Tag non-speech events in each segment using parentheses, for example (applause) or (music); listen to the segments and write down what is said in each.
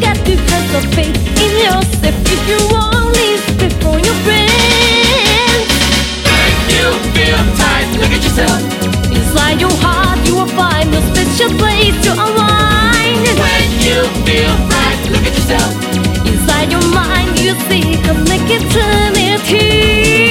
got to have faith in yourself if you respect from your friends. You feel tight. Look at yourself. Inside your heart, you will find a special place to align. When you feel right, look at yourself. Inside your mind, you see eternity.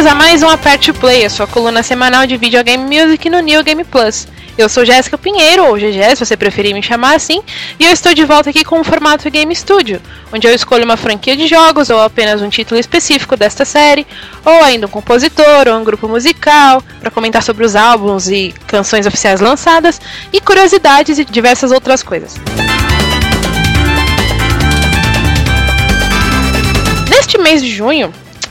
Bem-vindos a mais um Aperte Play, a sua coluna semanal de videogame music no New Game Plus. Eu sou Jéssica Pinheiro, ou GG, se você preferir me chamar assim, e eu estou de volta aqui com o formato Game Studio, onde eu escolho uma franquia de jogos ou apenas um título específico desta série, ou ainda um compositor ou um grupo musical, para comentar sobre os álbuns e canções oficiais lançadas, e curiosidades e diversas outras coisas. Neste mês de junho,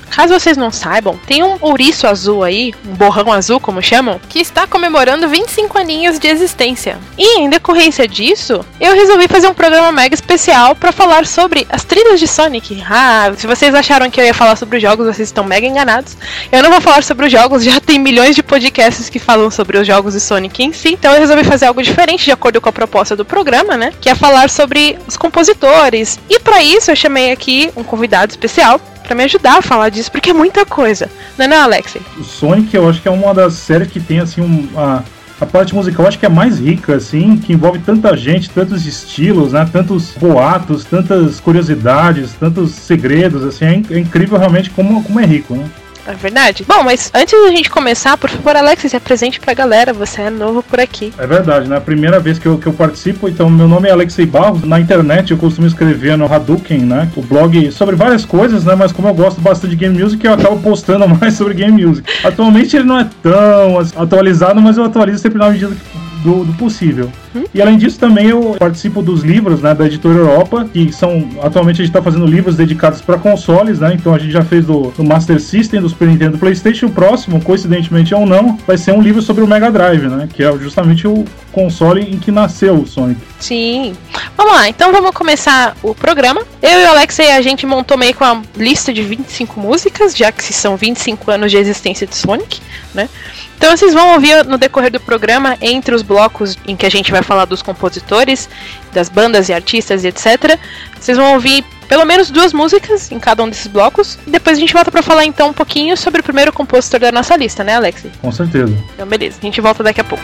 caso vocês não saibam, tem um ouriço azul aí, um borrão azul, como chamam, que está comemorando 25 aninhos de existência. E em decorrência disso, eu resolvi fazer um programa mega especial para falar sobre as trilhas de Sonic. Ah, se vocês acharam que eu ia falar sobre os jogos, vocês estão mega enganados. Eu não vou falar sobre os jogos, (laughs) já tem milhões de podcasts que falam sobre os jogos de Sonic em si. Então eu resolvi fazer algo diferente de acordo com a proposta do programa, né? Que é falar sobre os compositores. E para isso eu chamei aqui um convidado especial para me ajudar a falar disso, porque é muita coisa. Não é, não, Alexei? O Sonic eu acho que é uma das séries que tem assim um, a, parte musical acho que é mais rica assim, que envolve tanta gente, tantos estilos, né, tantos boatos, tantas curiosidades, tantos segredos, assim, é, é incrível realmente como, como é rico, né? É verdade? Bom, mas antes da gente começar, por favor, Alexei, se apresente pra galera, você é novo por aqui. É verdade, né? A primeira vez que eu, que eu participo, então meu nome é Alexei Barros. Na internet eu costumo escrever no Hadouken, né? O blog sobre várias coisas, né? Mas como eu gosto bastante de game music, eu acabo postando (laughs) mais sobre game music. Atualmente ele não é tão atualizado, mas eu atualizo sempre na medida do, do possível. E além disso também eu participo dos livros né, da editora Europa, que são atualmente a gente está fazendo livros dedicados para consoles, né? Então a gente já fez do, do Master System, do Super Nintendo, do PlayStation. O próximo, coincidentemente ou não, vai ser um livro sobre o Mega Drive, né? Que é justamente o console em que nasceu o Sonic. Sim. Vamos lá, então vamos começar o programa. Eu e o Alexei, a gente montou meio com uma lista de 25 músicas, já que são 25 anos de existência de Sonic, né? Então vocês vão ouvir no decorrer do programa, entre os blocos em que a gente vai falar dos compositores, das bandas e artistas e etc. Vocês vão ouvir pelo menos duas músicas em cada um desses blocos. E depois a gente volta pra falar então um pouquinho sobre o primeiro compositor da nossa lista, né, Alexei? Com certeza. Então beleza, a gente volta daqui a pouco.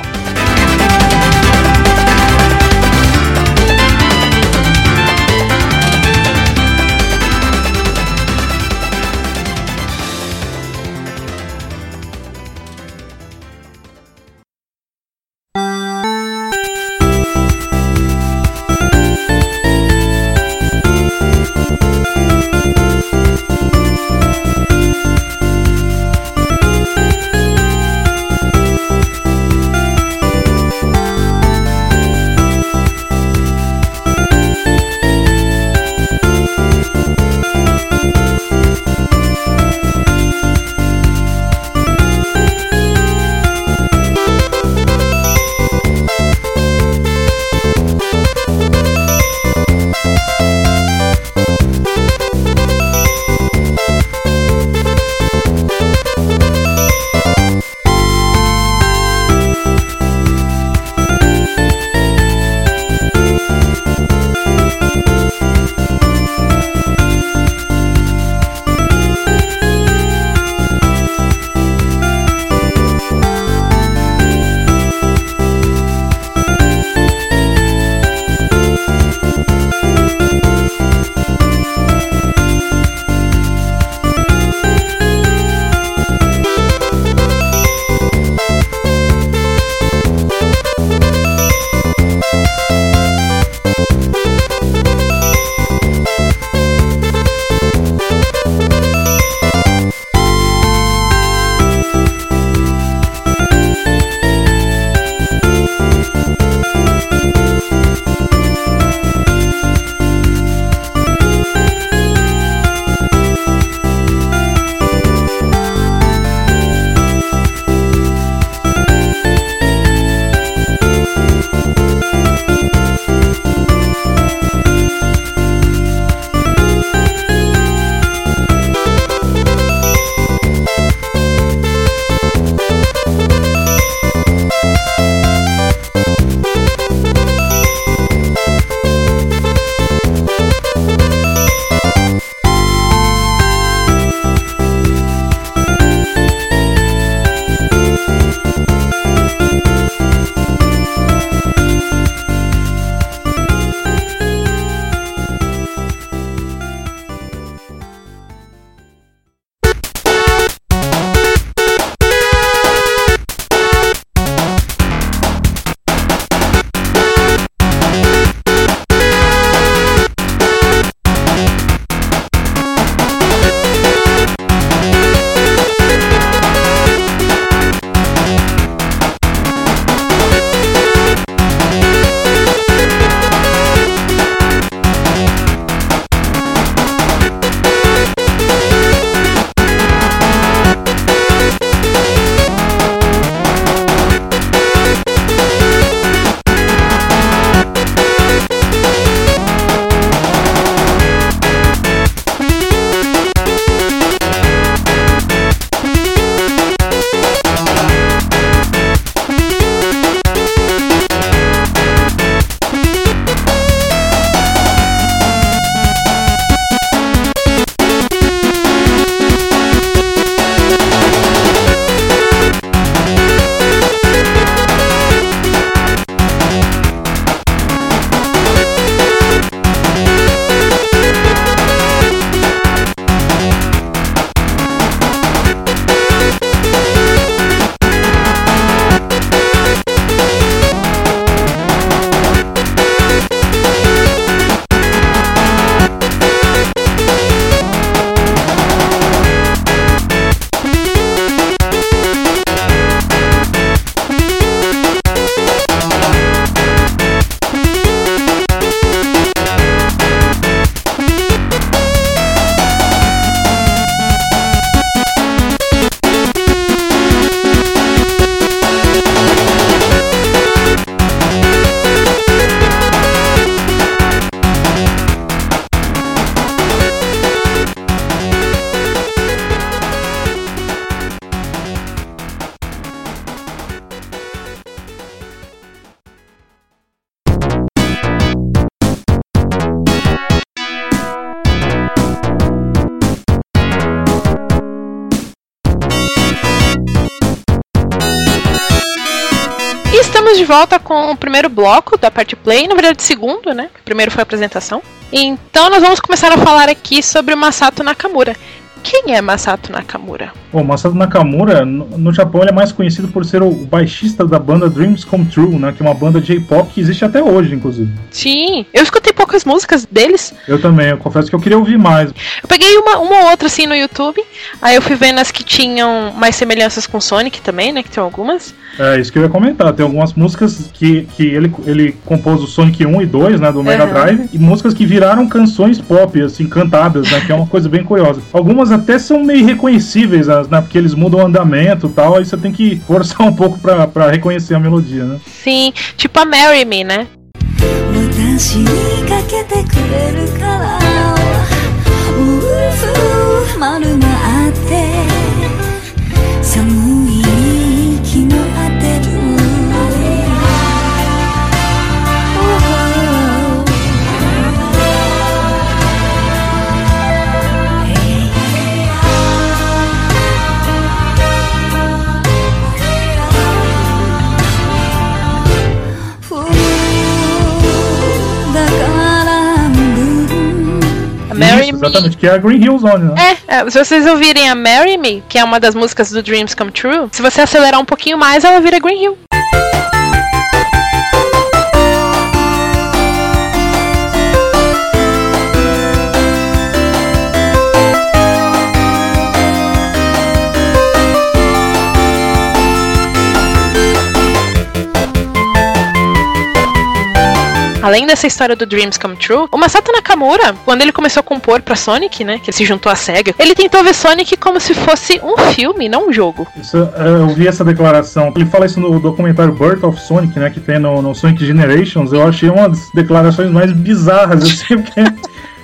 Volta com o primeiro bloco da parte play, na verdade, segundo, né? O primeiro foi a apresentação. Então, nós vamos começar a falar aqui sobre o Masato Nakamura. Quem é Masato Nakamura? Bom, Masato Nakamura, no, no Japão, ele é mais conhecido por ser o baixista da banda Dreams Come True, né? Que é uma banda J-pop que existe até hoje, inclusive. Sim, eu escutei poucas músicas deles. Eu também, eu confesso que eu queria ouvir mais. Eu peguei uma, uma ou outra assim no YouTube, aí eu fui vendo as que tinham mais semelhanças com Sonic também, né? Que tem algumas. É, isso que eu ia comentar. Tem algumas músicas que, que ele, ele compôs o Sonic 1 e 2, né, do Mega Uhum. Drive, e músicas que viraram canções pop, assim, cantadas, né, que é uma coisa bem curiosa. Algumas até são meio reconhecíveis, né, porque eles mudam o andamento e tal, aí você tem que (laughs) forçar um pouco pra, pra reconhecer a melodia, né. Sim, tipo a Marry Me, né? 私にかけてくれるからうふ丸があって寒い Exatamente, que é a Green Hill Zone, né. É, é, se vocês ouvirem a Marry Me, que é uma das músicas do Dreams Come True, se você acelerar um pouquinho mais, ela vira Green Hill. Além dessa história do Dreams Come True, o Masato Nakamura, quando ele começou a compor pra Sonic, né, que ele se juntou à SEGA, ele tentou ver Sonic como se fosse um filme, não um jogo. Isso, é, eu vi essa declaração. Ele fala isso no documentário Birth of Sonic, né? Que tem no, no Sonic Generations. Eu achei uma das declarações mais bizarras, (laughs) assim, porque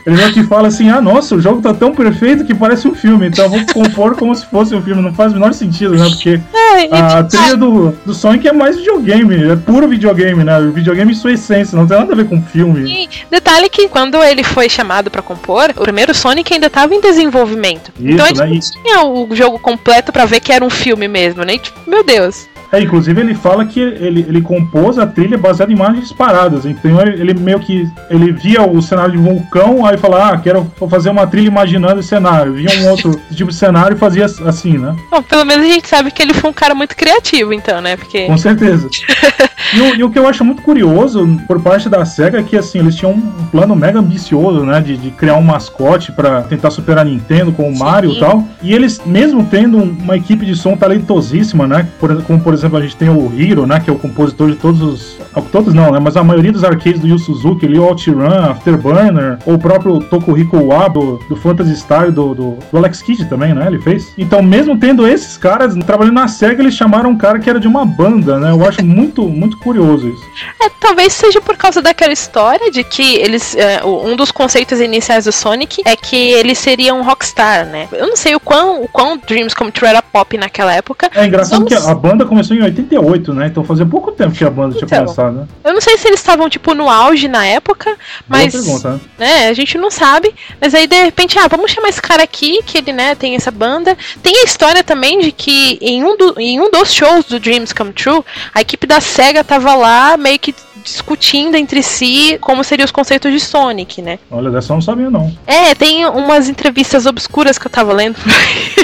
ele meio que fala assim: ah, nossa, o jogo tá tão perfeito que parece um filme, então eu vou (laughs) compor como se fosse um filme. Não faz o menor sentido, né? Porque É, a tipo, trilha do, do Sonic é mais videogame, é puro videogame, né? O videogame em sua essência, não tem nada a ver com filme. E detalhe que quando ele foi chamado pra compor, o primeiro Sonic ainda tava em desenvolvimento. Isso, então ele né? não tinha o jogo completo pra ver que era um filme mesmo, né? E, tipo, meu Deus. É, inclusive ele fala que ele, ele compôs a trilha baseada em imagens paradas. Então ele, meio que ele via o cenário de um vulcão, aí fala, ah, quero fazer uma trilha imaginando esse cenário. Via um outro (laughs) tipo de cenário e fazia assim, né? Bom, pelo menos a gente sabe que ele foi um cara muito criativo, então, né? Porque. Com certeza. (laughs) E o, e o que eu acho muito curioso por parte da SEGA é que assim, eles tinham um plano mega ambicioso, né? De, de criar um mascote pra tentar superar a Nintendo com o Mario e tal. E eles, mesmo tendo um- uma equipe de som talentosíssima, né? Por, como por exemplo, a gente tem o Hiro, né? Que é o compositor de todos os. Todos não, né? Mas a maioria dos arcades do Yu Suzuki, ali, o OutRun, Afterburner, ou o próprio Tokuhiko Wabo do Phantasy Star do, do, do Alex Kidd também, né? Ele fez. Então, mesmo tendo esses caras trabalhando na SEGA, eles chamaram um cara que era de uma banda, né? Eu acho muito, (laughs) muito curioso isso. É, talvez seja por causa daquela história de que eles. é, um dos conceitos iniciais do Sonic é que ele seria um rockstar, né? Eu não sei o quão, o quão Dreams Come True era pop naquela época. É engraçado que a banda começou em 88, né? Então fazia pouco tempo que a banda tinha Então. começado, né? Eu não sei se eles estavam, tipo, no auge na época, Boa mas. pergunta, né? né, a gente não sabe. Mas aí, de repente, ah, vamos chamar esse cara aqui, que ele, né, tem essa banda. Tem a história também de que em um, do- em um dos shows do Dreams Come True, a equipe da SEGA tava lá meio que discutindo entre si como seriam os conceitos de Sonic, né? Olha, dessa eu não sabia, não. É, tem umas entrevistas obscuras que eu tava lendo (laughs)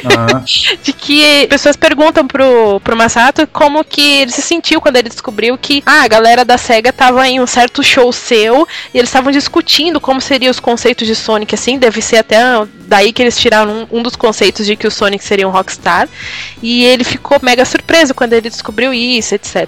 Ah, de que pessoas perguntam pro, pro Masato como que ele se sentiu quando ele descobriu que ah, a galera da SEGA tava em um certo show seu e eles estavam discutindo como seriam os conceitos de Sonic, assim, deve ser até daí que eles tiraram um, um dos conceitos de que o Sonic seria um rockstar e ele ficou mega surpreso quando ele descobriu isso, etc.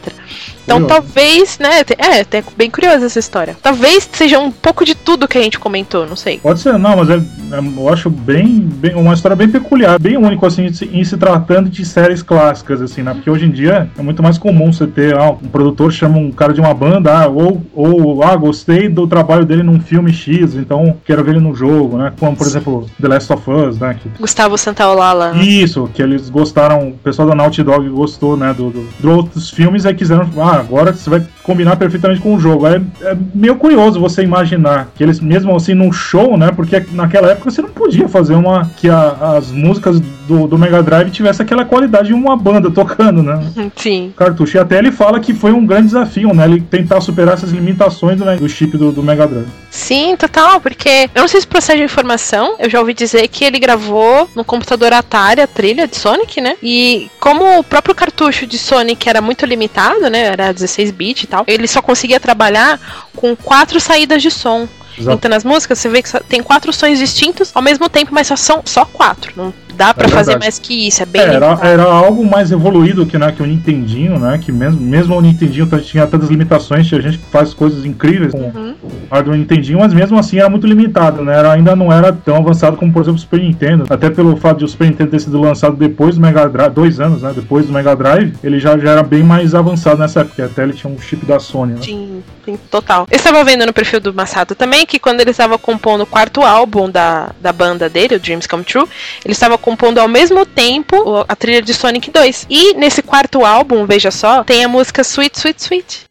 Então talvez, né, é, é bem curiosa essa história. Talvez seja um pouco de tudo que a gente comentou, não sei. pode ser, não, mas é, é- eu acho bem, bem. Uma história bem peculiar, bem único, assim, em se, tratando de séries clássicas, assim, né? Porque hoje em dia é muito mais comum você ter, ah, um produtor chama um cara de uma banda, ah, ou, ou, ah, gostei do trabalho dele num filme X, então quero ver ele no jogo, né? Como, por exemplo, The Last of Us, né? Que Gustavo Santaolala. Isso, que eles gostaram, o pessoal da Naughty Dog gostou, né, do, do, de outros filmes, aí quiseram, ah, agora você vai combinar perfeitamente com o jogo. É, é meio curioso você imaginar que eles, mesmo assim, num show, né? Porque naquela época você não podia fazer uma. que a, as músicas do, do Mega Drive tivesse aquela qualidade de uma banda (laughs) tocando, né? Sim. Cartucho. E até ele fala que foi um grande desafio, né? Ele tentar superar essas limitações do, do chip do, do Mega Drive. Sim, total, porque eu não sei se procede a informação, eu já ouvi dizer que ele gravou no computador Atari a trilha de Sonic, né? E como o próprio cartucho de Sonic era muito limitado, né? Era 16 bit e tal, ele só conseguia trabalhar com quatro saídas de som. Exato. Então nas músicas você vê que tem quatro sons distintos ao mesmo tempo, mas só são só quatro. Não dá pra É fazer mais que isso, é bem É, era, era algo mais evoluído que, né, que o Nintendinho, né? Que mesmo, mesmo o Nintendinho tinha tantas limitações, tinha gente que faz coisas incríveis com Uhum. o hardware Nintendinho, mas mesmo assim era muito limitado, né? Era, ainda não era tão avançado como, por exemplo, o Super Nintendo. Até pelo fato de o Super Nintendo ter sido lançado depois do Mega Drive, dois anos, né? Depois do Mega Drive, ele já, já era bem mais avançado nessa época, até ele tinha um chip da Sony, né? Sim, sim, total. Eu estava vendo no perfil do Masato também que quando ele estava compondo o quarto álbum da, da banda dele, o Dreams Come True, ele estava compondo ao mesmo tempo a trilha de Sonic 2. E nesse quarto álbum, veja só, tem a música Sweet Sweet Sweet.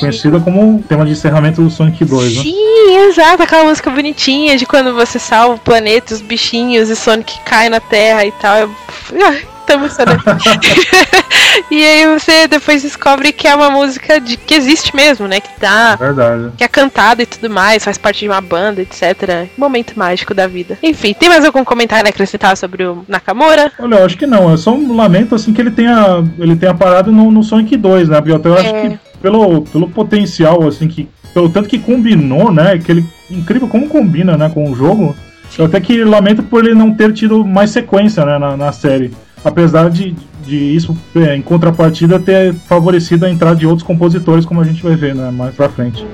Conhecida como tema de encerramento do Sonic 2, né? Sim, exato, aquela música bonitinha de quando você salva o planeta, os bichinhos e Sonic cai na Terra e tal. Eu... (laughs) E aí você depois descobre que é uma música de que existe mesmo, né? Que tá Verdade. que é cantada e tudo mais, faz parte de uma banda, etc. Momento mágico da vida. Enfim, tem mais algum comentário a acrescentar sobre o Nakamura? Olha, eu acho que não. Eu só lamento assim que ele tenha, ele tenha parado no, no Sonic 2, né? Porque eu até acho É. que pelo, pelo potencial, assim, que. Pelo tanto que combinou, né? Que ele. Incrível como combina, né, com o jogo. Eu até que lamento por ele não ter tido mais sequência né, na, na série. Apesar de, de isso, é, em contrapartida, ter favorecido a entrada de outros compositores, como a gente vai ver né, mais pra frente.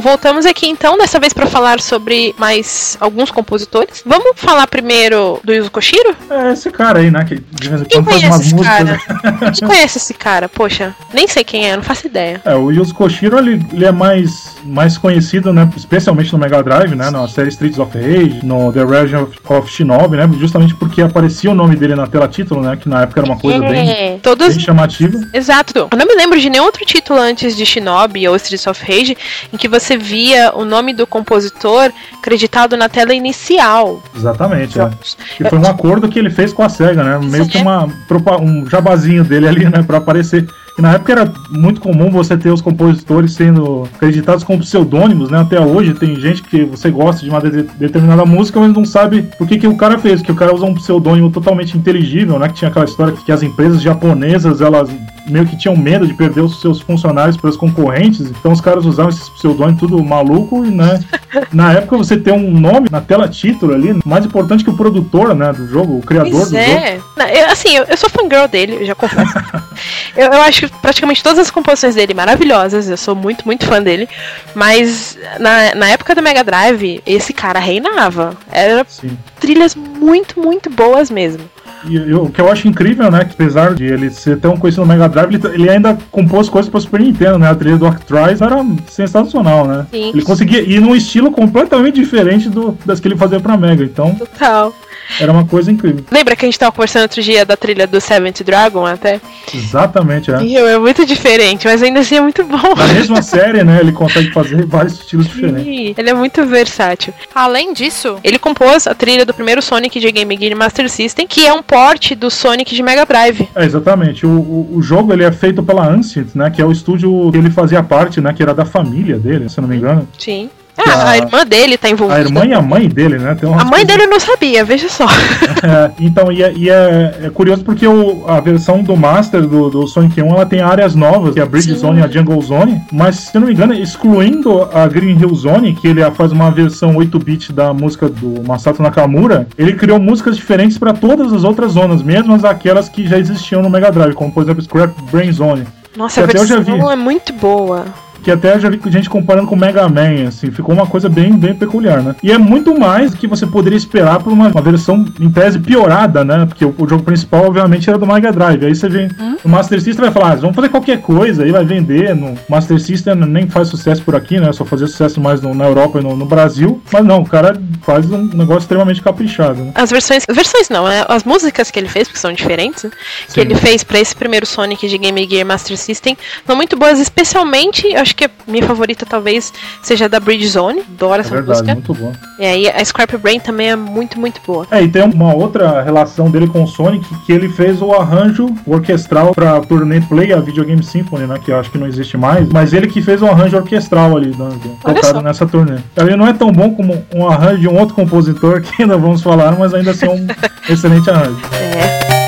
Voltamos aqui então, dessa vez para falar sobre mais alguns compositores. Vamos falar primeiro do Yuzo Koshiro? É esse cara aí, né? Que de vez em quando faz umas esse músicas. cara? Quem conhece esse cara? Poxa, nem sei quem é, não faço ideia. É, o Yuzo Koshiro ele, ele é mais, mais conhecido, né? Especialmente no Mega Drive, né? Na série Streets of Rage, no The Legend of, of Shinobi, né? Justamente porque aparecia o nome dele na tela título, né? Que na época era uma coisa bem, É, todos. bem chamativa. Exato. Eu não me lembro de nenhum outro título antes de Shinobi ou Streets of Rage em que você via o nome do compositor creditado na tela inicial. Exatamente, é. Jogos. Que foi um acordo que ele fez com a SEGA, né? Meio que uma, propa- um jabazinho dele ali, né? Pra aparecer. E na época era muito comum você ter os compositores sendo acreditados como pseudônimos, né? Até hoje tem gente que você gosta de uma de- determinada música, mas não sabe por que, que o cara fez. Que o cara usa um pseudônimo totalmente inteligível, né? Que tinha aquela história que as empresas japonesas, elas meio que tinham medo de perder os seus funcionários para os concorrentes. Então os caras usavam esses pseudônimos tudo maluco e, né? (laughs) Na época você ter um nome na tela título ali, mais importante que o produtor, né? Do jogo, o criador Pois do jogo. é. Não, eu- assim, eu, eu sou fangirl dele, eu já confesso. (laughs) eu, eu acho praticamente todas as composições dele maravilhosas, eu sou muito, muito fã dele. Mas na, na época do Mega Drive, esse cara reinava. Era Sim. trilhas muito, muito boas mesmo. E eu- o que eu acho incrível, né? Que apesar de ele ser tão conhecido no Mega Drive, ele, ele ainda compôs coisas para Super Nintendo, né? A trilha do Octrise era sensacional, né? Sim. Ele conseguia ir num estilo completamente diferente do, das que ele fazia pra Mega. Então, Total. Era uma coisa incrível. Lembra que a gente tava conversando outro dia da trilha do Seventh Dragon até? Exatamente, é. E é muito diferente, mas ainda assim é muito bom. Na mesma série, né? Ele consegue fazer vários estilos diferentes. Sim, Ele é muito versátil. Além disso, Ele compôs a trilha do primeiro Sonic de Game Gear Master System, que é um port do Sonic de Mega Drive. É, exatamente. O, o, o jogo ele é feito pela Ancient, né? Que é o estúdio que ele fazia parte, né? Que era da família dele, se eu não me engano. Sim. Ah, a- a irmã dele tá envolvida. A irmã e a mãe dele, né? A mãe dele eu não sabia, veja só. (laughs) É, então, e, é, e é- é curioso porque o- a versão do Master do, do Sonic 1 ela tem áreas novas, que é a Bridge Sim. Zone e a Jungle Zone, mas se eu não me engano, excluindo a Green Hill Zone, que ele faz uma versão 8-bit da música do Masato Nakamura, ele criou músicas diferentes para todas as outras zonas, mesmo as aquelas que já existiam no Mega Drive, como por exemplo Scrap Brain Zone. Nossa, a Que já versão é muito boa. Que até já vi gente comparando com o Mega Man, assim, ficou uma coisa bem, bem peculiar, né? E é muito mais do que você poderia esperar por uma, uma versão, em tese, piorada, né? Porque o, o jogo principal, obviamente, era do Mega Drive. Aí você vem no Master System vai falar, ah, vamos fazer qualquer coisa, aí vai vender. No Master System nem faz sucesso por aqui, né? Só fazia sucesso mais no- na Europa e no, no Brasil. Mas não, o cara faz um negócio extremamente caprichado, né? As versões. Versões não, né? As músicas que ele fez, porque são diferentes, né? Que ele fez pra esse primeiro Sonic de Game Gear Master System, são muito boas, especialmente, eu acho que a minha favorita talvez seja a da Bridge Zone. Adoro É essa verdade, música. muito bom. E aí a Scrap Brain também é muito, muito boa. É, e tem uma outra relação dele com o Sonic, que ele fez o arranjo orquestral pra turnê Play, a Video Game Symphony, né? Que eu acho que não existe mais. Mas ele que fez o arranjo orquestral ali, né, tocado só. nessa turnê. Ele não é tão bom como um arranjo de um outro compositor, (laughs) que ainda vamos falar, mas ainda assim é um (laughs) excelente arranjo. É.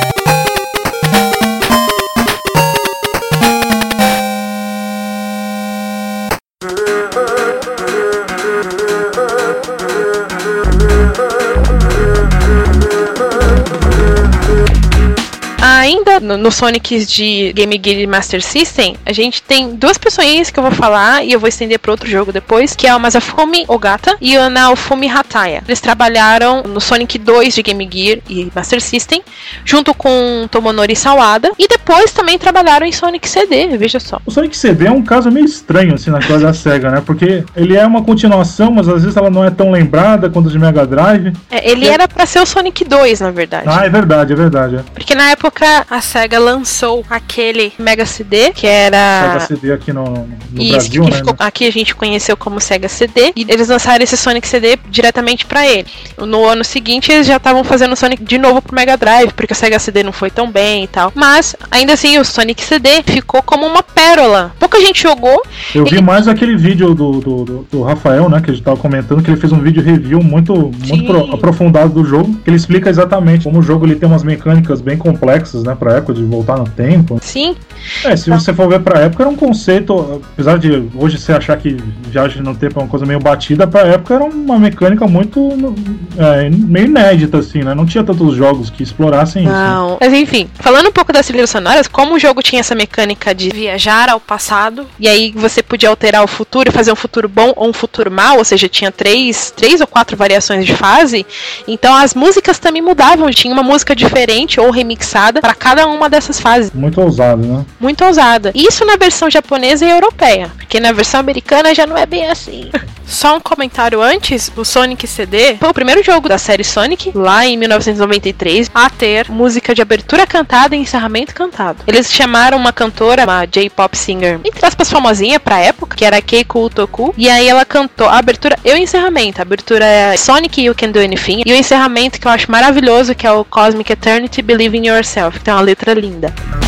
Ainda no, no Sonic de Game Gear Master System, a gente tem duas pessoinhas que eu vou falar e eu vou estender para outro jogo depois, que é o Masafumi Ogata e o Naofumi Hataya. Eles trabalharam no Sonic 2 de Game Gear e Master System, junto com Tomonori Sawada, e depois também trabalharam em Sonic CD, veja só. O Sonic CD é um caso meio estranho, assim, na coisa da SEGA, né? Porque ele é uma continuação, mas às vezes ela não é tão lembrada quanto de Mega Drive. É, ele era para ser o Sonic 2, na verdade. Ah, é verdade, é verdade. É. Porque na época a SEGA lançou aquele Mega CD, que era. SEGA CD aqui no, no- Isso, Brasil, que né? ficou- aqui a gente conheceu como Sega CD, e eles lançaram esse Sonic CD diretamente pra ele. No ano seguinte, eles já estavam fazendo Sonic de novo pro Mega Drive, porque o Sega CD não foi tão bem e tal. Mas, ainda assim, o Sonic CD ficou como uma pérola. Pouca gente jogou, Eu vi Ele- mais aquele vídeo do, do, do- do Rafael, né? Que a gente tava comentando, que ele fez um vídeo review muito, muito pro- aprofundado do jogo, que ele explica exatamente como o jogo ele tem umas mecânicas bem complexas, né? né? Pra de voltar no tempo. Sim, É, se você for ver pra época, era um conceito, apesar de hoje você achar que viagem no tempo é uma coisa meio batida, pra época era uma mecânica muito é, meio inédita, assim, né? Não tinha tantos jogos que explorassem isso. Não. Mas enfim, falando um pouco das trilhas sonoras, como o jogo tinha essa mecânica de viajar ao passado, e aí você podia alterar o futuro e fazer um futuro bom ou um futuro mal, ou seja, tinha três, três ou quatro variações de fase, então as músicas também mudavam, tinha uma música diferente ou remixada para cada uma dessas fases. Muito ousado, né? Muito ousada. Isso na versão japonesa e europeia, porque na versão americana já não é bem assim. (laughs) Só um comentário antes, o Sonic CD foi o primeiro jogo da série Sonic, lá em 1993, a ter música de abertura cantada e encerramento cantado. Eles chamaram uma cantora, uma J-pop singer, entre aspas, famosinha pra época, que era Keiko Utoku, e aí ela cantou a abertura e o encerramento. A abertura é Sonic You Can Do Anything, e o encerramento que eu acho maravilhoso, que é o Cosmic Eternity Believe in Yourself, que tem uma letra linda.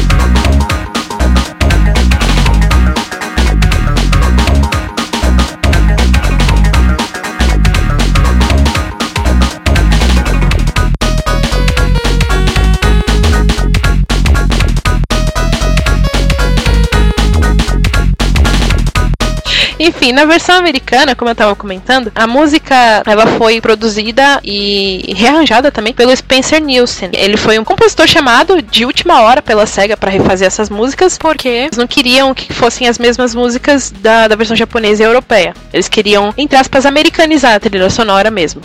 Enfim, na versão americana, como eu tava comentando, a música ela foi produzida e rearranjada também pelo Spencer Nielsen. Ele foi um compositor chamado de última hora pela SEGA para refazer essas músicas, porque eles não queriam que fossem as mesmas músicas da, da versão japonesa e europeia. Eles queriam, entre aspas, americanizar a trilha sonora mesmo.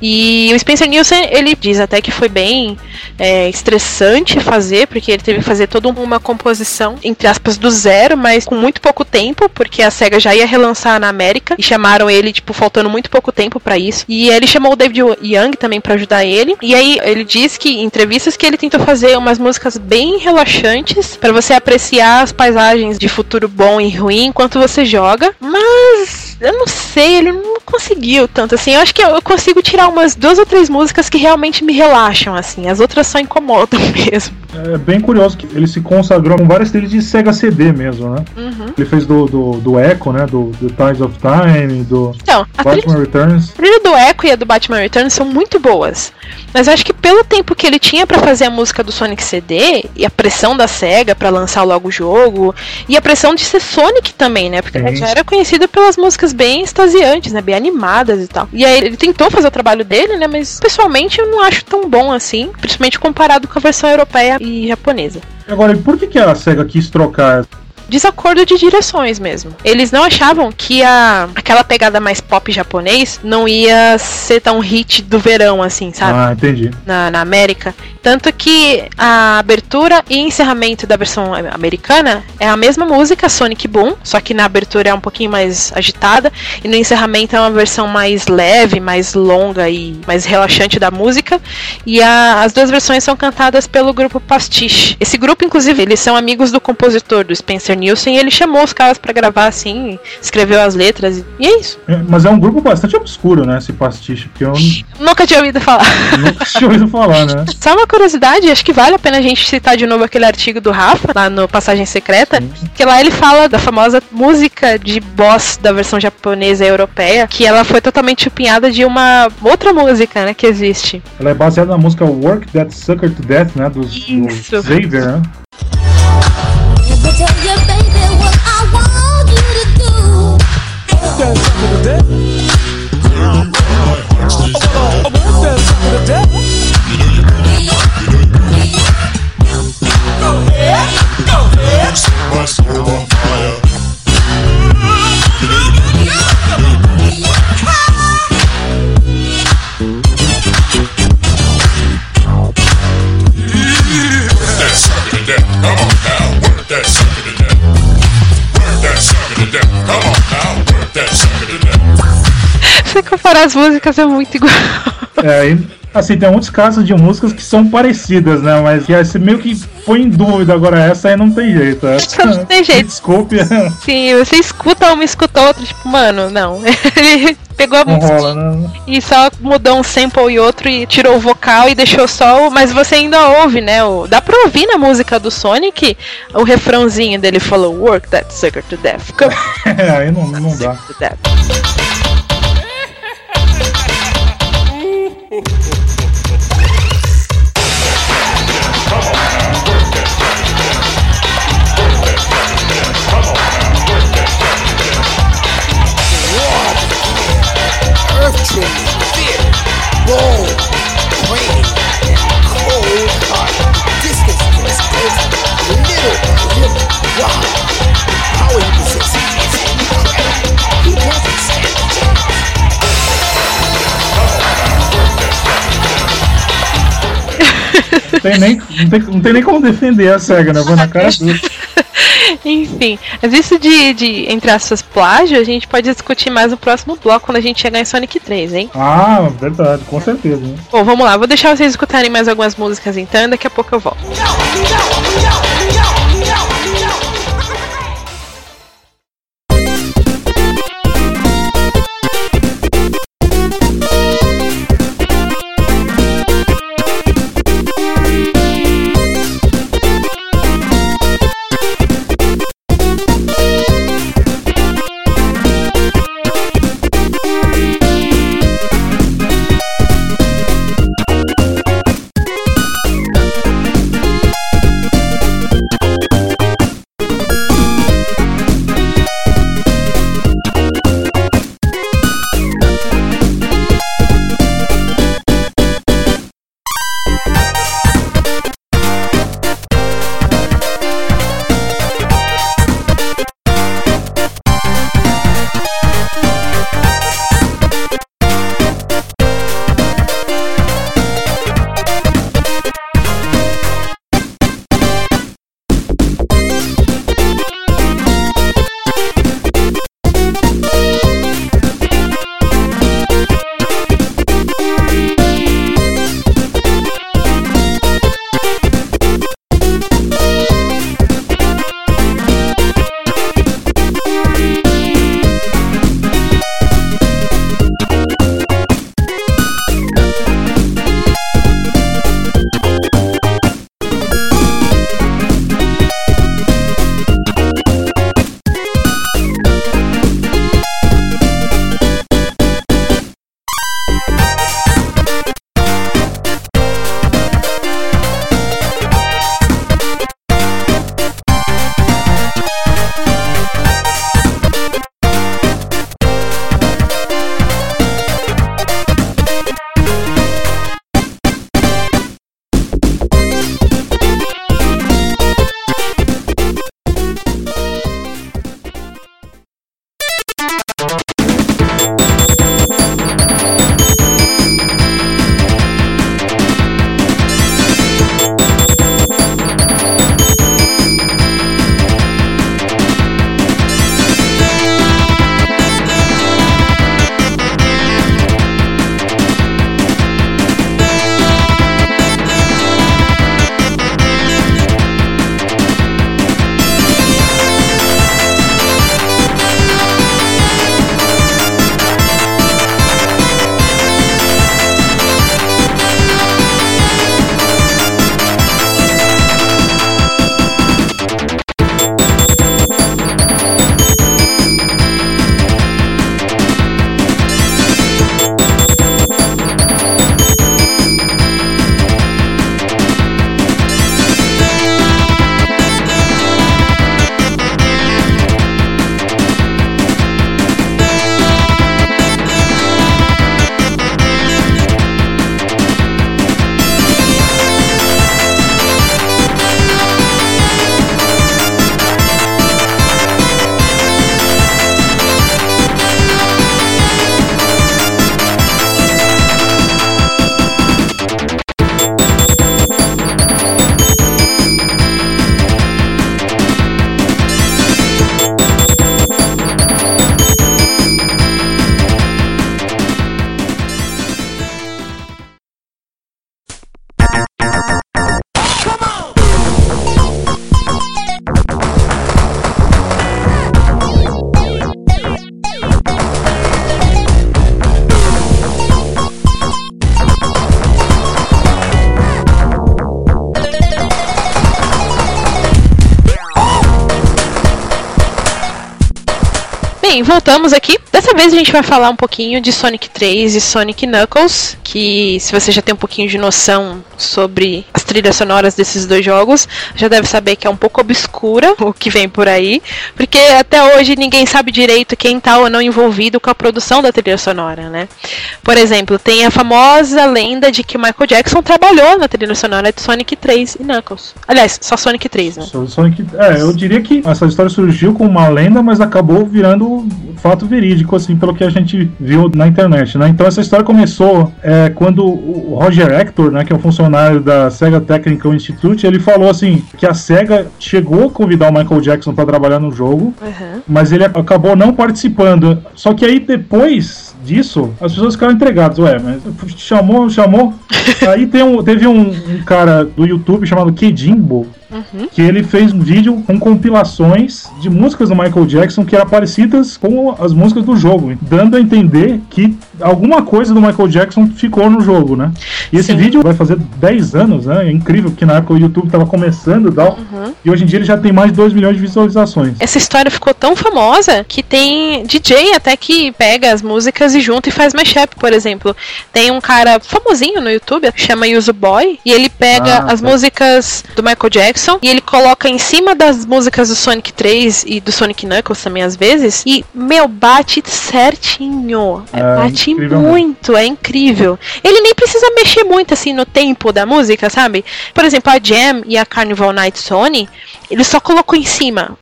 E o Spencer Nielsen, ele diz até que foi bem é, estressante fazer, porque ele teve que fazer toda uma composição, entre aspas, do zero, mas com muito pouco tempo, porque a SEGA já ia relançar na América e chamaram ele, tipo, faltando muito pouco tempo para isso. E ele chamou o David Young também para ajudar ele. E aí ele diz que em entrevistas que ele tentou fazer umas músicas bem relaxantes para você apreciar as paisagens de futuro bom e ruim enquanto você joga, mas eu não sei, ele não conseguiu tanto assim. Eu acho que eu consigo tirar umas duas ou três músicas que realmente me relaxam assim. As outras só incomodam (laughs) mesmo. É bem curioso que ele se consagrou com várias trilhas de Sega CD mesmo, né? Uhum. Ele fez do, do, do Echo, né? Do The Tides of Time, do Então, a trilha Batman Returns. A trilha do Echo e a do Batman Returns são muito boas. Mas eu acho que pelo tempo que ele tinha pra fazer a música do Sonic CD e a pressão da SEGA pra lançar logo o jogo e a pressão de ser Sonic também, né? Porque Sim. ele já era conhecido pelas músicas bem extasiantes, né? Bem animadas e tal. E aí ele tentou fazer o trabalho dele, né? Mas pessoalmente eu não acho tão bom assim, principalmente comparado com a versão europeia e japonesa. Agora, por que, que a SEGA quis trocar? Desacordo de direções mesmo. Eles não achavam que a aquela pegada mais pop japonês não ia ser tão hit do verão assim, sabe? Ah, entendi. Na, na América. Tanto que a abertura e encerramento da versão americana é a mesma música, Sonic Boom, só que na abertura é um pouquinho mais agitada e no encerramento é uma versão mais leve, mais longa e mais relaxante da música. E a- as duas versões são cantadas pelo grupo Pastiche. Esse grupo, inclusive, eles são amigos do compositor, do Spencer Nielsen, e ele chamou os caras pra gravar assim, escreveu as letras e, é isso. É, mas é um grupo bastante obscuro, né? Esse pastiche, porque eu (laughs) Nunca tinha ouvido falar. nunca tinha ouvido falar, né? (laughs) Só uma curiosidade, acho que vale a pena a gente citar de novo aquele artigo do Rafa, lá no Passagem Secreta, que lá ele fala da famosa música de boss da versão japonesa e europeia, que ela foi totalmente chupinhada de uma outra música, né, que existe. Ela é baseada na música Work That Sucker to Death, né? Do, do Isso. Xavier, né? You to do. My soul on fire. Se comparar as músicas é muito igual. (laughs) É, e, assim, tem muitos casos de músicas que são parecidas, né? Mas que você meio que põe em dúvida agora essa aí não tem jeito. Essa, Não tem jeito. Desculpe, (laughs) Sim, você escuta uma, escuta outra, tipo, mano, não. (laughs) Ele pegou a não música rola, né? e só mudou um sample e outro e tirou o vocal e deixou só o. Mas você ainda ouve, né? O, dá pra ouvir na música do Sonic o refrãozinho dele falou: Work that sucker to death. Come É, aí não, não dá. Tem nem, não tem, não tem nem como defender a SEGA, né? Vou na cara dele. (laughs) Enfim, mas isso de, de, entre aspas, plágio, a gente pode discutir mais no próximo bloco quando a gente chegar em Sonic 3, hein? Ah, verdade, com certeza. Né? Bom, vamos lá, vou deixar vocês escutarem mais algumas músicas então, daqui a pouco eu volto. Bem, voltamos aqui. Dessa vez a gente vai falar um pouquinho de Sonic 3 e Sonic Knuckles, que se você já tem um pouquinho de noção sobre trilhas sonoras desses dois jogos, já deve saber que é um pouco obscura (laughs) o que vem por aí, porque até hoje ninguém sabe direito quem tá ou não envolvido com a produção da trilha sonora, né? Por exemplo, tem a famosa lenda de que Michael Jackson trabalhou na trilha sonora de Sonic 3 e Knuckles. Aliás, só Sonic 3, né? Sonic, é, eu diria que essa história surgiu com uma lenda, mas acabou virando fato verídico, assim, pelo que a gente viu na internet, né? Então essa história começou é, quando o Roger Hector, né, que é um funcionário da Sega Technical Institute, ele falou assim que a Sega chegou a convidar o Michael Jackson para trabalhar no jogo, Uhum. mas ele acabou não participando. Só que aí depois disso, as pessoas ficaram entregadas. Ué, mas chamou, chamou. (laughs) aí tem um, teve um, um cara do YouTube chamado Kejimbo. Que ele fez um vídeo com compilações de músicas do Michael Jackson que eram parecidas com as músicas do jogo, dando a entender que alguma coisa do Michael Jackson ficou no jogo, né? E esse Sim. vídeo vai fazer 10 anos, né? É incrível, porque na época o YouTube estava começando e tal. E hoje em dia ele já tem mais de 2 milhões de visualizações. Essa história ficou tão famosa que tem DJ até que pega as músicas e junta e faz mashup, por exemplo. Tem um cara famosinho no YouTube, chama Yuzu Boy, e ele pega Ah, as tá. músicas do Michael Jackson e ele coloca em cima das músicas do Sonic 3 e do Sonic Knuckles também às vezes, e meu, bate certinho. É, É, bate muito, é incrível. Ele nem precisa mexer muito assim no tempo da música, sabe? Por exemplo, a Jam e a Carnival Night Sony, ele só colocou em cima.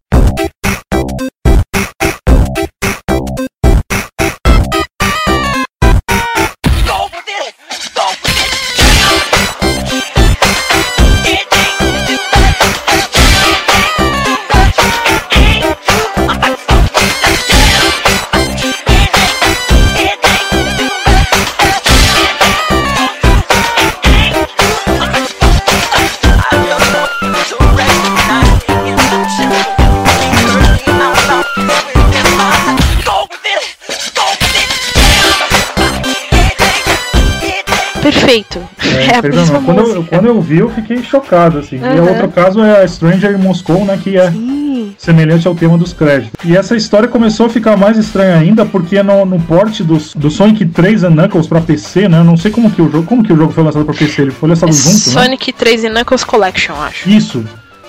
Perfeito. É, É, não. quando, eu, quando eu vi, eu fiquei chocado, assim. E Aham. o outro caso é a Stranger in Moscow, né? Que é Sim. semelhante ao tema dos créditos. E essa história começou a ficar mais estranha ainda, porque no, no port do, do Sonic 3 and Knuckles pra PC, né? Eu não sei como que o jogo. Como que o jogo foi lançado pra PC? Ele foi lançado É junto, né? Sonic 3 e Knuckles Collection, acho. Isso.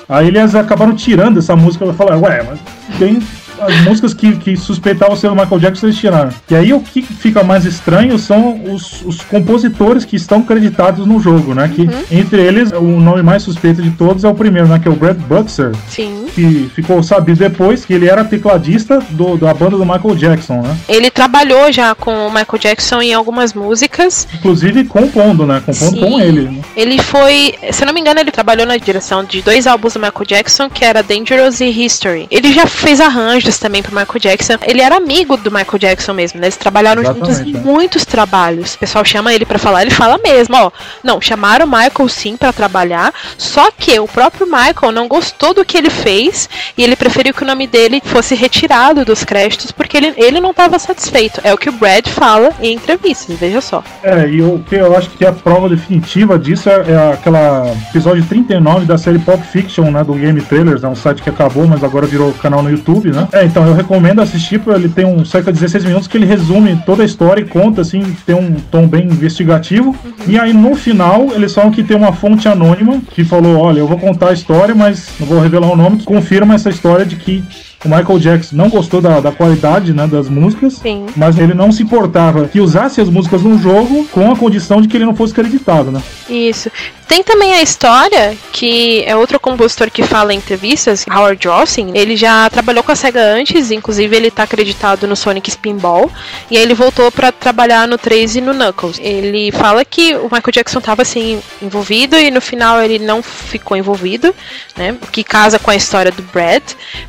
Aí eles acabaram tirando essa música e falaram, ué, mas tem as músicas que, que suspeitavam ser o Michael Jackson eles tiraram. E aí o que fica mais estranho são os, os compositores que estão creditados no jogo, né? Que entre eles, o nome mais suspeito de todos é o primeiro, né? Que é o Brad Butzer, Sim. que ficou sabido depois que ele era tecladista do, da banda do Michael Jackson, né? Ele trabalhou já com o Michael Jackson em algumas músicas. Inclusive compondo, né? Compondo Sim. com ele. né? Ele foi, se não me engano, ele trabalhou na direção de dois álbuns do Michael Jackson, que era Dangerous e History. Ele já fez arranjos também pro Michael Jackson. Ele era amigo do Michael Jackson mesmo, né? Eles trabalharam juntos Exatamente, em é. muitos trabalhos. O pessoal chama ele pra falar, ele fala mesmo, ó. Não, chamaram o Michael sim pra trabalhar, só que o próprio Michael não gostou do que ele fez e ele preferiu que o nome dele fosse retirado dos créditos porque ele, ele não estava satisfeito. É o que o Brad fala em entrevistas, veja só. É, e o que eu acho que a prova definitiva disso é, é aquela episódio 39 da série Pop Fiction, né, do Game Trailers, é um site que acabou, mas agora virou canal no YouTube, né? É, então eu recomendo assistir, porque ele tem um cerca de 16 minutos que ele resume toda a história e conta, assim, tem um tom bem investigativo. E aí no final eles falam que tem uma fonte anônima que falou, olha, eu vou contar a história, mas não vou revelar o nome, que confirma essa história de que o Michael Jackson não gostou da, da qualidade né, das músicas, Sim. mas ele não se importava que usasse as músicas no jogo com a condição de que ele não fosse acreditado, né? Isso. Tem também a história que é outro compositor que fala em entrevistas, Howard Johnson. Ele já trabalhou com a SEGA antes, inclusive ele tá acreditado no Sonic Spinball. E aí ele voltou pra trabalhar no 3 e no Knuckles. Ele fala que o Michael Jackson tava assim envolvido e no final ele não ficou envolvido, né? O que casa com a história do Brad.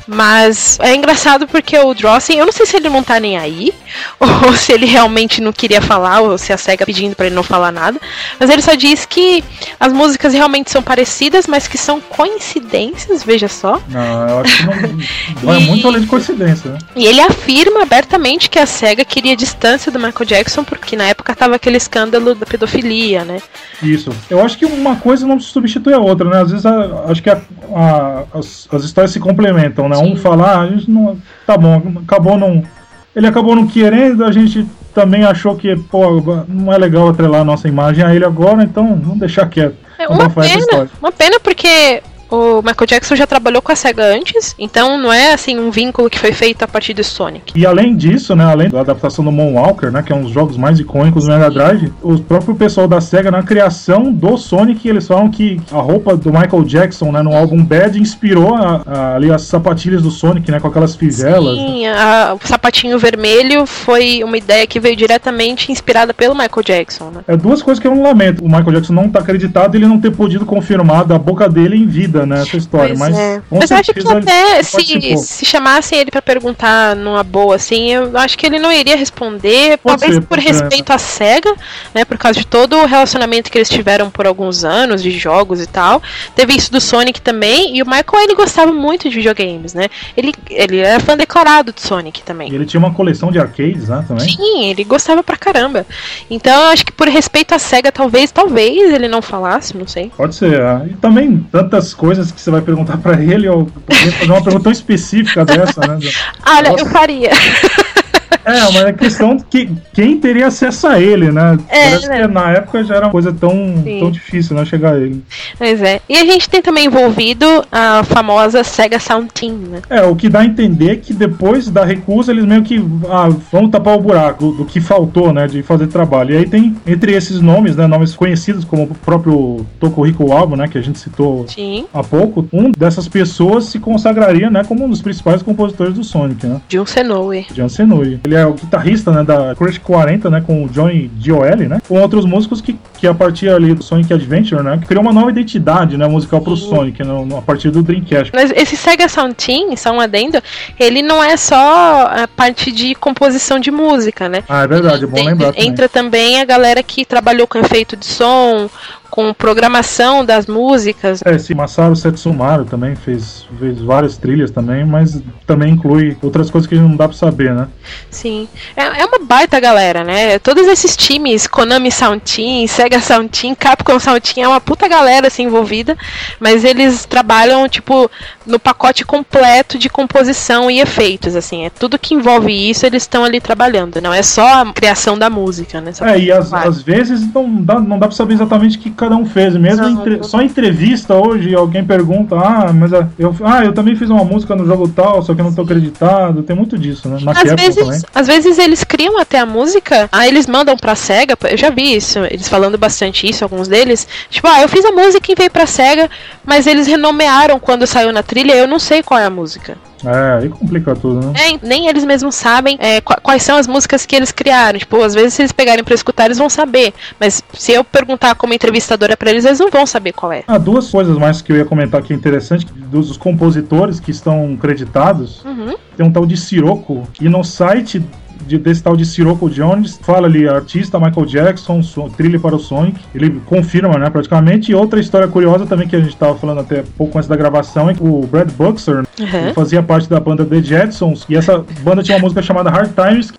Mas é engraçado porque o Drossen, eu não sei se ele não tá nem aí, (laughs) ou se ele realmente não queria falar, ou se a SEGA pedindo pra ele não falar nada. Mas ele só diz que as músicas realmente são parecidas, mas que são coincidências, veja só. Não, eu acho que não (laughs) E- muito além de coincidência, né? E ele afirma abertamente que a SEGA queria distância do Michael Jackson, porque na época tava aquele escândalo da pedofilia, né? Isso. Eu acho que uma coisa não substitui a outra, né? Às vezes a- acho que a- a- as, as histórias se complementam, né? Um Sim. fala, ah, a gente não. Tá bom, acabou não. Ele acabou não querendo, a gente também achou que, pô, não é legal atrelar a nossa imagem a ele agora, então vamos deixar quieto. É Não uma pena, uma pena porque o Michael Jackson já trabalhou com a SEGA antes, então não é assim um vínculo que foi feito a partir do Sonic. E além disso, né, além da adaptação do Moonwalker, né, que é um dos jogos mais icônicos do Mega Drive, o próprio pessoal da SEGA, na criação do Sonic, eles falam que a roupa do Michael Jackson, né, no álbum Bad, inspirou a- a- ali as sapatilhas do Sonic, né, com aquelas fivelas. Sim, a- o sapatinho vermelho foi uma ideia que veio diretamente inspirada pelo Michael Jackson, né? É duas coisas que eu não lamento. O Michael Jackson não tá acreditado ele não ter podido confirmar da boca dele em vida, né, essa história. Pois mas, é. Mas eu acho que até se, se chamassem ele pra perguntar numa boa, assim, eu acho que ele não iria responder. Pode talvez ser, por ser. respeito à SEGA, né? Por causa de todo o relacionamento que eles tiveram por alguns anos de jogos e tal. Teve isso do Sonic também. E o Michael, ele gostava muito de videogames, né? Ele, ele era fã declarado de Sonic também. E ele tinha uma coleção de arcades, né, também. Sim, ele gostava pra caramba. Então eu acho que por respeito à SEGA, talvez, talvez ele não falasse, não sei. Pode ser. ah. E também tantas coisas que você vai perguntar pra ele, ou fazer uma pergunta tão específica dessa, né? Olha, Nossa. eu faria. É, mas é questão de que quem teria acesso a ele, né? É, Parece né? que na época já era uma coisa tão, Sim. tão difícil, né? Chegar a ele. Pois é. E a gente tem também envolvido a famosa SEGA Sound Team, né? É, o que dá a entender que depois da recusa eles meio que ah, vão tapar o buraco do que faltou, né, de fazer trabalho. E aí tem entre esses nomes, né, nomes conhecidos como o próprio Tokuhiko Wabo, né, que a gente citou Sim. há pouco, um dessas pessoas se consagraria, né, como um dos principais compositores do Sonic, né? Jun Senoue. John. Ele é o guitarrista, né, da Crush 40, né, com o Johnny Gioeli, né, com outros músicos que, que a partir ali do Sonic Adventure, né, criou uma nova identidade, né, musical pro Sonic, né, a partir do Dreamcast. Mas esse Sega Sound Team, só um adendo, ele não é só a parte de composição de música, né? Ah, é verdade, é bom lembrar também. Entra também a galera que trabalhou com efeito de som, com programação das músicas. É, esse Masaru Setsumaru também fez, fez várias trilhas também, mas também inclui outras coisas que não dá pra saber, né? Sim. É, é uma baita galera, né? Todos esses times, Konami Sound Team, Sega Sound Team, Capcom Sound Team, é uma puta galera assim envolvida, mas eles trabalham, tipo, no pacote completo de composição e efeitos, assim. É tudo que envolve isso, eles estão ali trabalhando. Não é só a criação da música, né? Só É, e às, vezes não dá, não dá pra saber exatamente o que cada um fez. Mesmo Não, entre- não. só entrevista hoje, alguém pergunta, ah, mas ah, eu, ah, eu também fiz uma música no jogo tal, só que eu não tô acreditado. Tem muito disso, né? Às vezes, também. às vezes eles criam até a música, aí eles mandam pra SEGA, eu já vi isso, eles falando bastante isso, alguns deles. Tipo, ah, eu fiz a música e veio pra SEGA, mas eles renomearam quando saiu na trilha, eu não sei qual é a música. É, aí complica tudo, né? É, nem eles mesmos sabem é, qua- quais são as músicas que eles criaram. Tipo, às vezes se eles pegarem pra escutar, eles vão saber. Mas se eu perguntar como entrevistadora pra eles, eles não vão saber qual é. Ah, duas coisas mais que eu ia comentar que é interessante, dos compositores que estão creditados. Uhum. Tem um tal de Sirocco, e no site de- desse tal de Sirocco Jones, fala ali, artista Michael Jackson, so- trilha para o Sonic, ele confirma, né, praticamente, e outra história curiosa também que a gente tava falando até pouco antes da gravação, é que o Brad Buxer Uhum. ele fazia parte da banda The Jetsons, e essa banda tinha uma música chamada Hard Times,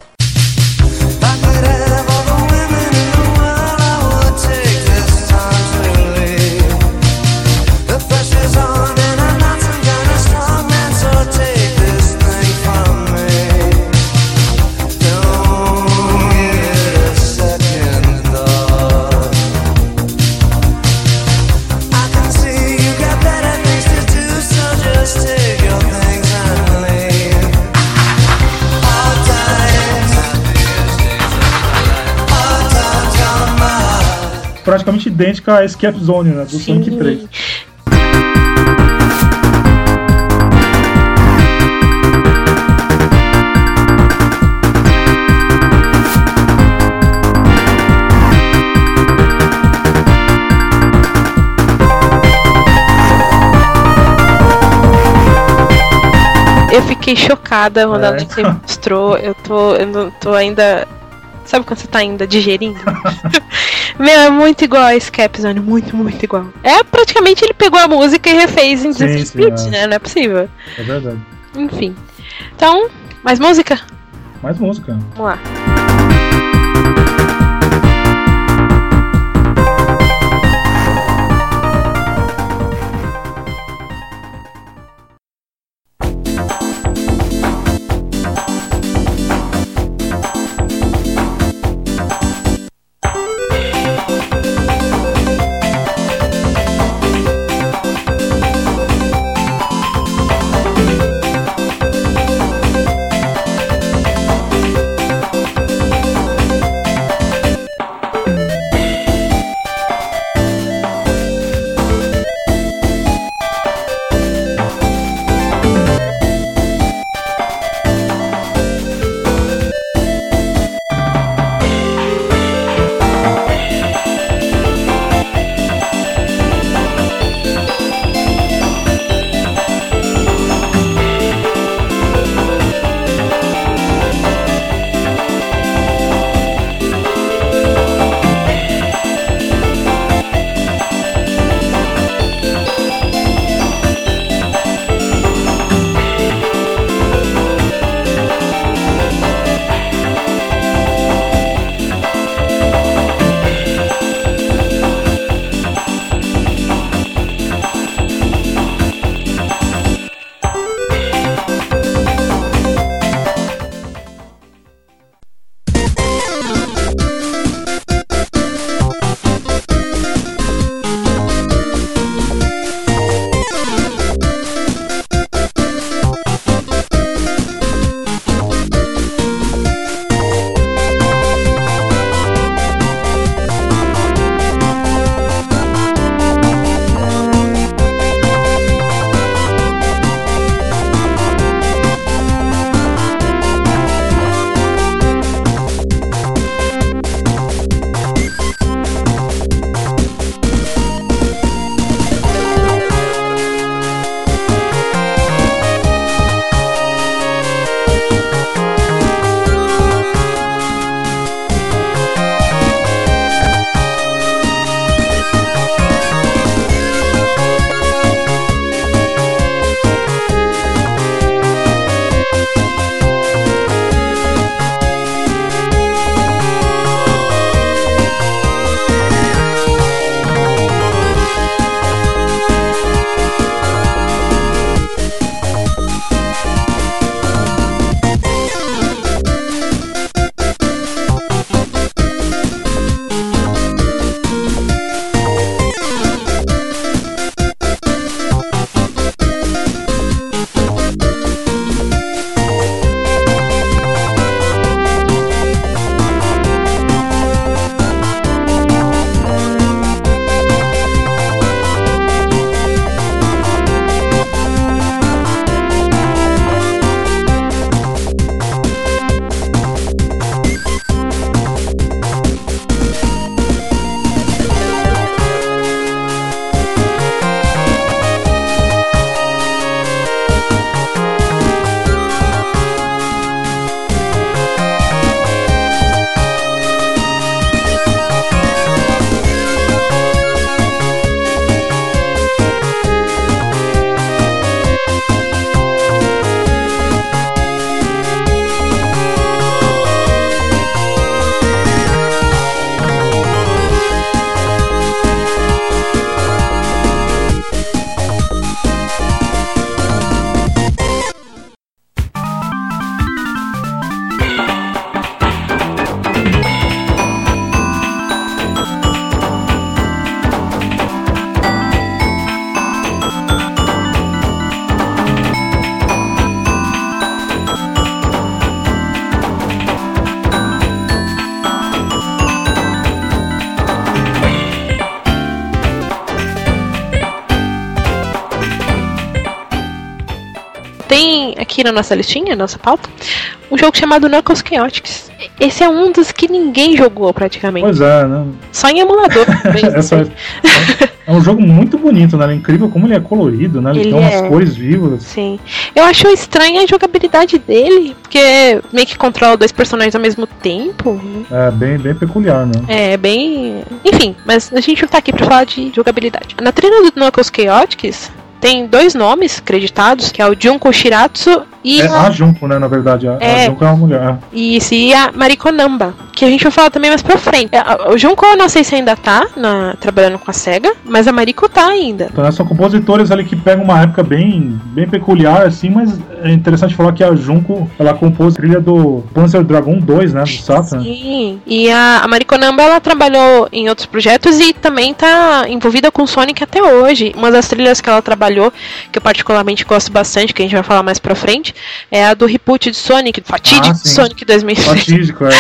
idêntica a Escape Zone, né, do Sonic 3. Eu fiquei chocada quando É. ela me mostrou. Eu tô, eu tô ainda. Sabe quando você tá ainda digerindo? (laughs) Meu, é muito igual a Escape Zone, muito, muito igual. É praticamente ele pegou a música e refez em Sim, 16 sim, bits, é. né? Não é possível. É verdade. Enfim. Então, mais música? Mais música. Vamos lá. Aqui na nossa listinha, nossa pauta, um jogo chamado Knuckles Chaotix. Esse é um dos que ninguém jogou praticamente. Pois é, né? Só em emulador. (laughs) Essa- assim. é um jogo muito bonito, né? É incrível como ele é colorido, né? Ele, Ele tem umas é. cores vivas. Sim. Eu acho estranha a jogabilidade dele, porque meio que controla dois personagens ao mesmo tempo. né? É bem, bem peculiar, né? É bem. Enfim, mas a gente tá aqui pra falar de jogabilidade. Na trilha do Knuckles Chaotix tem dois nomes creditados, que é o Junko Shiratsu e É a a Junko, né? Na verdade. A, É. a Junko é uma mulher. Isso, e a Mariko Namba, que a gente vai falar também mais pra frente. É, O Junko eu não sei se ainda tá na- trabalhando com a SEGA, mas a Mariko tá ainda. Então, né, são compositores ali que pegam uma época bem, bem peculiar, assim, mas é interessante falar que a Junko, ela compôs a trilha do Panzer Dragon 2, né? Do Saturn. Sim, e a, a Mariko Namba ela trabalhou em outros projetos e também tá envolvida com Sonic até hoje. Uma das trilhas que ela trabalhou, que eu particularmente gosto bastante, que a gente vai falar mais pra frente, é a do reboot de Sonic, fatídico Ah. Sonic 2007. Fatídico, é.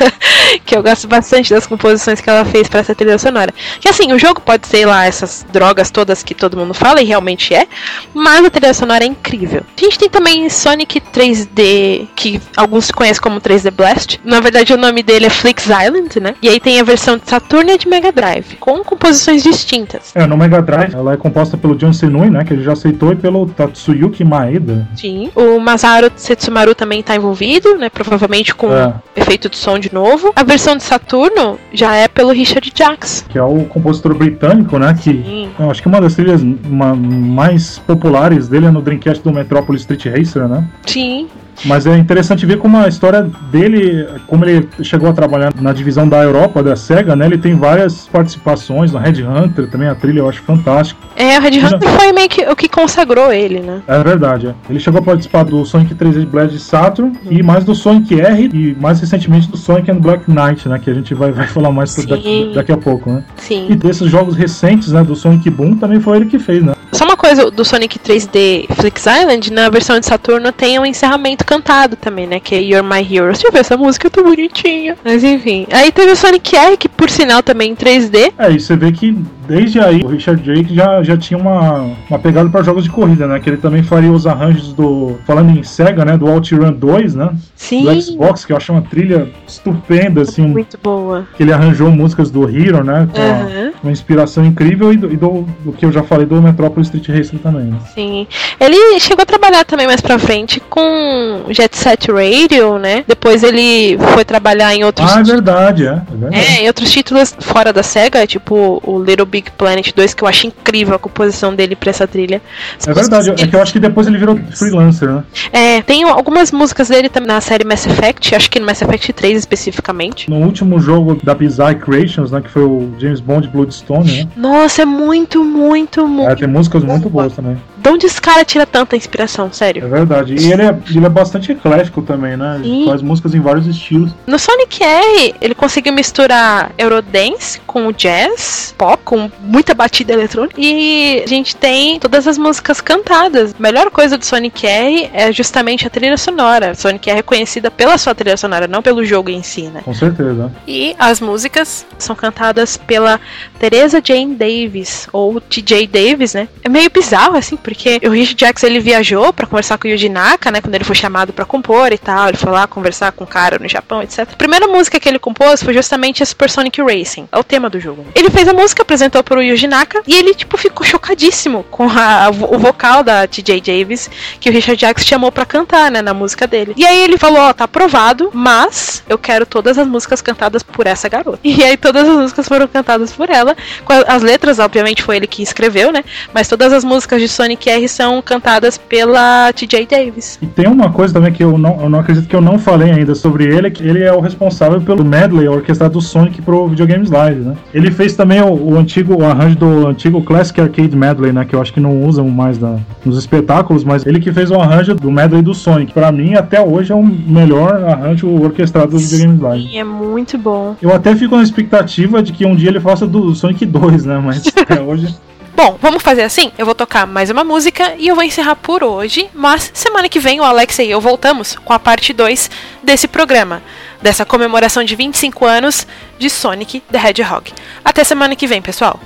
(laughs) que eu gosto bastante das composições que ela fez pra essa trilha sonora. Que assim, o jogo pode ser lá essas drogas todas que todo mundo fala, e realmente é, mas a trilha sonora é incrível. A gente tem também Sonic 3D, que alguns conhecem como 3D Blast. Na verdade, o nome dele é Flix Island, né? E aí tem a versão de Saturn e de Mega Drive, com composições distintas. É, no Mega Drive, ela é composta pelo John Né? Que ele já aceitou, e pelo Tatsuyuki Maeda. Sim. O Masaru Setsumaru também tá envolvido, né? Provavelmente com É. efeito de som de novo. A versão de Saturno já é pelo Richard Jacks. Que é o compositor britânico, né? Que Sim. eu acho que uma das trilhas ma- mais populares dele é no Dreamcast do Metropolis Street Racer, né? Sim. Mas é interessante ver como a história dele, como ele chegou a trabalhar na divisão da Europa da SEGA, né? Ele tem várias participações no Red Hunter, também a trilha eu acho fantástica. É, o Red. Hunter foi meio que o que consagrou ele, né? É verdade, é. Ele chegou a participar do Sonic 3D Blast de Saturn e mais do Sonic R e mais recentemente do Sonic and Black Knight, né? Que a gente vai, vai falar mais daqui, daqui a pouco, né? E Sim. desses jogos recentes, né? Do Sonic Boom também foi ele que fez, né? Coisa do Sonic 3D Flix Island, na versão de Saturno tem um encerramento cantado também, né? Que é You're My Hero. Deixa eu ver, essa música é tão bonitinha. Mas enfim. Aí teve o Sonic R, que por sinal também em 3D. É, e você vê que desde aí o Richard Drake já, já tinha uma, uma pegada para jogos de corrida, né? Que ele também faria os arranjos do. Falando em Sega, né? Do OutRun 2, né? Sim. Do Xbox, que eu achei uma trilha estupenda, assim. Muito boa. Que ele arranjou músicas do Hero, né? Com Aham. uma inspiração incrível e, do, e do, do que eu já falei do Metropolis Street Racer também. Né? Sim. Ele chegou a trabalhar também mais pra frente com Jet Set Radio, né? Depois ele foi trabalhar em outros Ah, é verdade, é. é verdade. É, e outros títulos fora da SEGA, tipo o Little Big Planet 2, que eu acho incrível a composição dele pra essa trilha. É verdade, é que eu acho que depois ele virou freelancer, né? É, tem algumas músicas dele também na série Mass Effect, acho que no Mass Effect 3 especificamente. No último jogo da Bizarre Creations, né? Que foi o James Bond Bloodstone, né? Nossa, é muito, muito, muito. É, tem músicas muito boas também. De onde esse cara tira tanta inspiração, É sério? verdade. E ele é, ele é bastante eclético também, né? Ele Sim. faz músicas em vários estilos. No Sonic R, ele conseguiu misturar Eurodance com jazz, pop, com muita batida eletrônica. E a gente tem todas as músicas cantadas. A melhor coisa do Sonic R é justamente a trilha sonora. Sonic R é conhecida pela sua trilha sonora, não pelo jogo em si, né? Com certeza. E as músicas são cantadas pela Teresa Jane Davis, ou TJ Davis, né? É meio bizarro, assim, porque o Richard Jackson ele viajou pra conversar com o Yuji Naka, né? Quando ele foi chamado pra compor e tal. Ele foi lá conversar com o cara no Japão, etc. A primeira música que ele compôs foi justamente a Super Sonic Racing. É o tema do jogo. Ele fez a música, apresentou pro Yuji Naka e ele, tipo, ficou chocadíssimo com a- o vocal da TJ Davis, que o Richard Jackson chamou pra cantar, né? Na música dele. E aí ele falou: Ó, tá aprovado, mas eu quero todas as músicas cantadas por essa garota. E aí todas as músicas foram cantadas por ela. As letras, obviamente, foi ele que escreveu, né? Mas todas as músicas de Sonic R são cantadas pela TJ Davis. E tem uma coisa também que eu não, eu não acredito que eu não falei ainda sobre ele, que ele é o responsável pelo medley orquestrado do Sonic pro Videogames Live, né? Ele fez também o, o antigo o arranjo do antigo Classic Arcade Medley, né? Que eu acho que não usam mais na- nos espetáculos, mas ele que fez o arranjo do medley do Sonic. Pra mim, até hoje, é o melhor arranjo orquestrado do Videogames Live. E é muito bom. Eu até fico na expectativa de que um dia ele faça do Sonic 2, né? Mas até (laughs) hoje. Bom, vamos fazer assim? Eu vou tocar mais uma música e eu vou encerrar por hoje, mas semana que vem o Alex e eu voltamos com a parte 2 desse programa, dessa comemoração de 25 anos de Sonic the Hedgehog. Até semana que vem, pessoal!